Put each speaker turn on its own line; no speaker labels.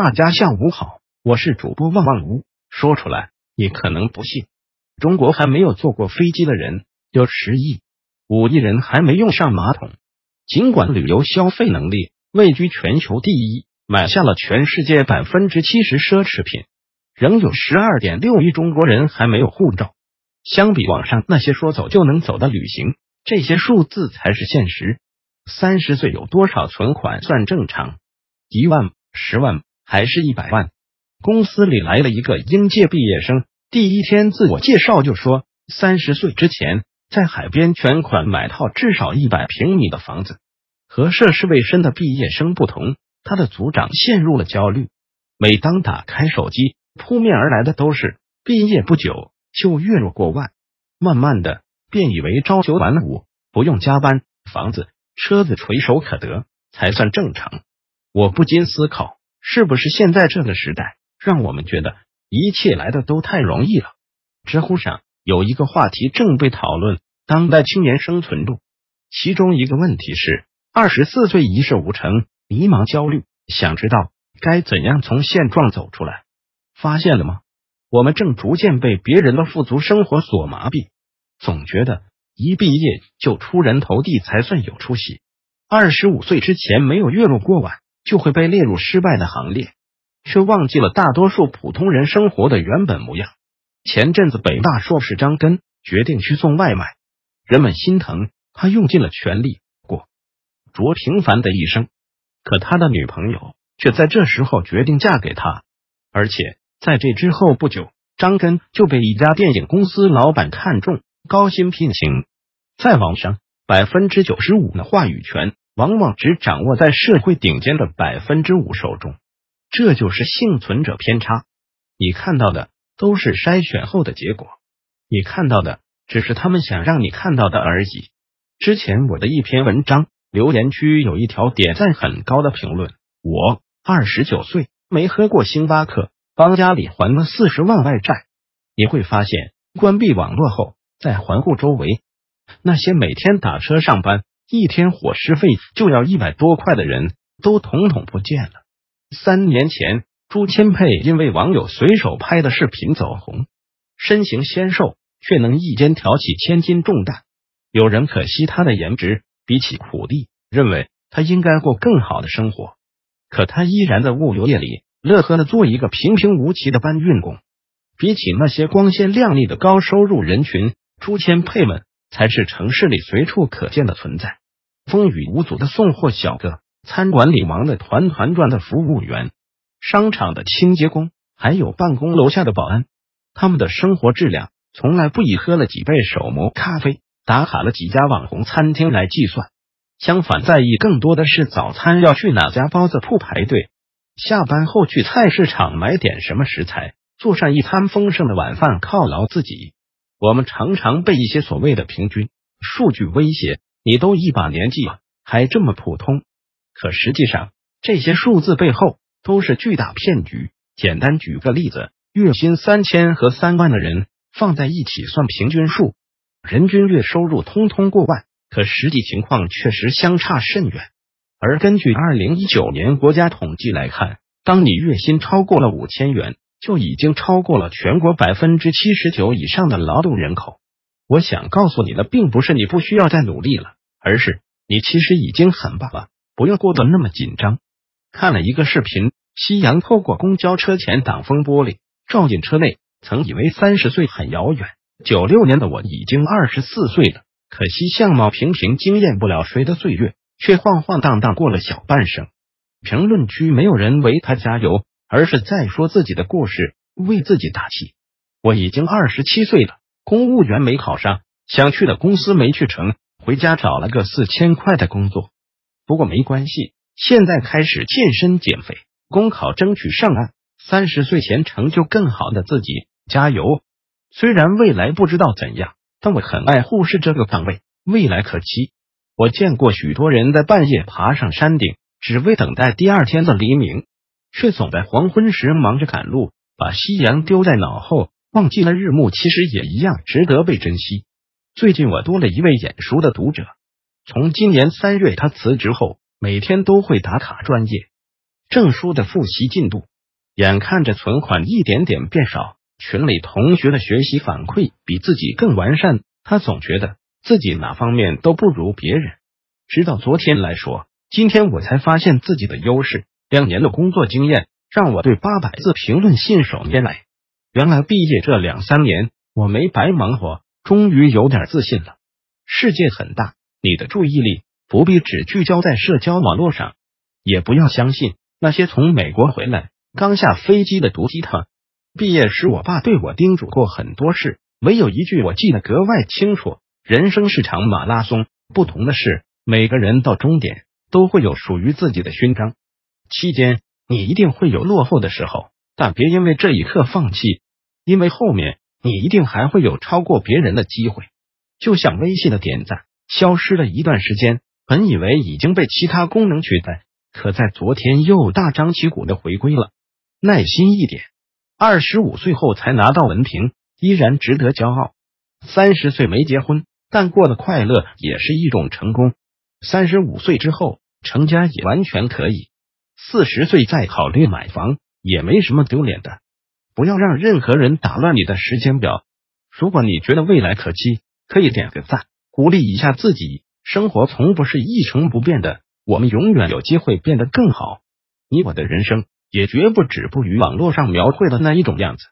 大家下午好，我是主播旺旺屋。说出来你可能不信，中国还没有坐过飞机的人有十亿，五亿人还没用上马桶。尽管旅游消费能力位居全球第一，买下了全世界百分之七十奢侈品，仍有十二点六亿中国人还没有护照。相比网上那些说走就能走的旅行，这些数字才是现实。三十岁有多少存款算正常？一万、十万还是一百万？公司里来了一个应届毕业生，第一天自我介绍就说，三十岁之前在海边全款买套至少一百平米的房子。和涉世未深的毕业生不同，他的组长陷入了焦虑。每当打开手机，扑面而来的都是毕业不久就月入过万，慢慢的便以为朝九晚五，不用加班，房子。车子垂手可得才算正常，我不禁思考，是不是现在这个时代让我们觉得一切来的都太容易了？知乎上有一个话题正被讨论：当代青年生存路。其中一个问题是：二十四岁一事无成，迷茫焦虑，想知道该怎样从现状走出来？发现了吗？我们正逐渐被别人的富足生活所麻痹，总觉得。一毕业就出人头地才算有出息。二十五岁之前没有月入过万，就会被列入失败的行列，却忘记了大多数普通人生活的原本模样。前阵子北大硕士张根决定去送外卖，人们心疼他用尽了全力过着平凡的一生，可他的女朋友却在这时候决定嫁给他，而且在这之后不久，张根就被一家电影公司老板看中。高薪聘请，在网上，百分之九十五的话语权往往只掌握在社会顶尖的百分之五手中，这就是幸存者偏差。你看到的都是筛选后的结果，你看到的只是他们想让你看到的而已。之前我的一篇文章留言区有一条点赞很高的评论：我二十九岁没喝过星巴克，帮家里还了四十万外债。你会发现，关闭网络后。在环顾周围，那些每天打车上班，一天伙食费就要一百多块的人，都统统不见了。三年前，朱千佩因为网友随手拍的视频走红，身形纤瘦，却能一肩挑起千斤重担。有人可惜他的颜值，比起苦力，认为他应该过更好的生活。可他依然在物流业里乐呵的做一个平平无奇的搬运工。比起那些光鲜亮丽的高收入人群。朱千佩们才是城市里随处可见的存在，风雨无阻的送货小哥，餐馆里忙得团团转的服务员，商场的清洁工，还有办公楼下的保安，他们的生活质量从来不以喝了几杯手磨咖啡、打卡了几家网红餐厅来计算，相反，在意更多的是早餐要去哪家包子铺排队，下班后去菜市场买点什么食材，做上一餐丰盛的晚饭犒劳自己。我们常常被一些所谓的平均数据威胁，你都一把年纪了，还这么普通。可实际上，这些数字背后都是巨大骗局。简单举个例子，月薪三千和三万的人放在一起算平均数，人均月收入通通过万，可实际情况确实相差甚远。而根据二零一九年国家统计来看，当你月薪超过了五千元。就已经超过了全国百分之七十九以上的劳动人口。我想告诉你的，并不是你不需要再努力了，而是你其实已经很棒了，不用过得那么紧张。看了一个视频，夕阳透过公交车前挡风玻璃照进车内，曾以为三十岁很遥远。九六年的我已经二十四岁了，可惜相貌平平，惊艳不了谁的岁月，却晃晃荡荡过了小半生。评论区没有人为他加油。而是在说自己的故事，为自己打气。我已经二十七岁了，公务员没考上，想去的公司没去成，回家找了个四千块的工作。不过没关系，现在开始健身减肥，公考争取上岸。三十岁前成就更好的自己，加油！虽然未来不知道怎样，但我很爱护士这个岗位，未来可期。我见过许多人在半夜爬上山顶，只为等待第二天的黎明。却总在黄昏时忙着赶路，把夕阳丢在脑后，忘记了日暮其实也一样值得被珍惜。最近我多了一位眼熟的读者，从今年三月他辞职后，每天都会打卡专业。证书的复习进度。眼看着存款一点点变少，群里同学的学习反馈比自己更完善，他总觉得自己哪方面都不如别人。直到昨天来说，今天我才发现自己的优势。两年的工作经验让我对八百字评论信手拈来。原来毕业这两三年我没白忙活，终于有点自信了。世界很大，你的注意力不必只聚焦在社交网络上，也不要相信那些从美国回来。刚下飞机的毒鸡汤。毕业时，我爸对我叮嘱过很多事，唯有一句我记得格外清楚：人生是场马拉松，不同的是，每个人到终点都会有属于自己的勋章。期间你一定会有落后的时候，但别因为这一刻放弃，因为后面你一定还会有超过别人的机会。就像微信的点赞消失了一段时间，本以为已经被其他功能取代，可在昨天又大张旗鼓的回归了。耐心一点，二十五岁后才拿到文凭，依然值得骄傲。三十岁没结婚，但过得快乐也是一种成功。三十五岁之后成家也完全可以。四十岁再考虑买房也没什么丢脸的。不要让任何人打乱你的时间表。如果你觉得未来可期，可以点个赞，鼓励一下自己。生活从不是一成不变的，我们永远有机会变得更好。你我的人生。也绝不止步于网络上描绘的那一种样子。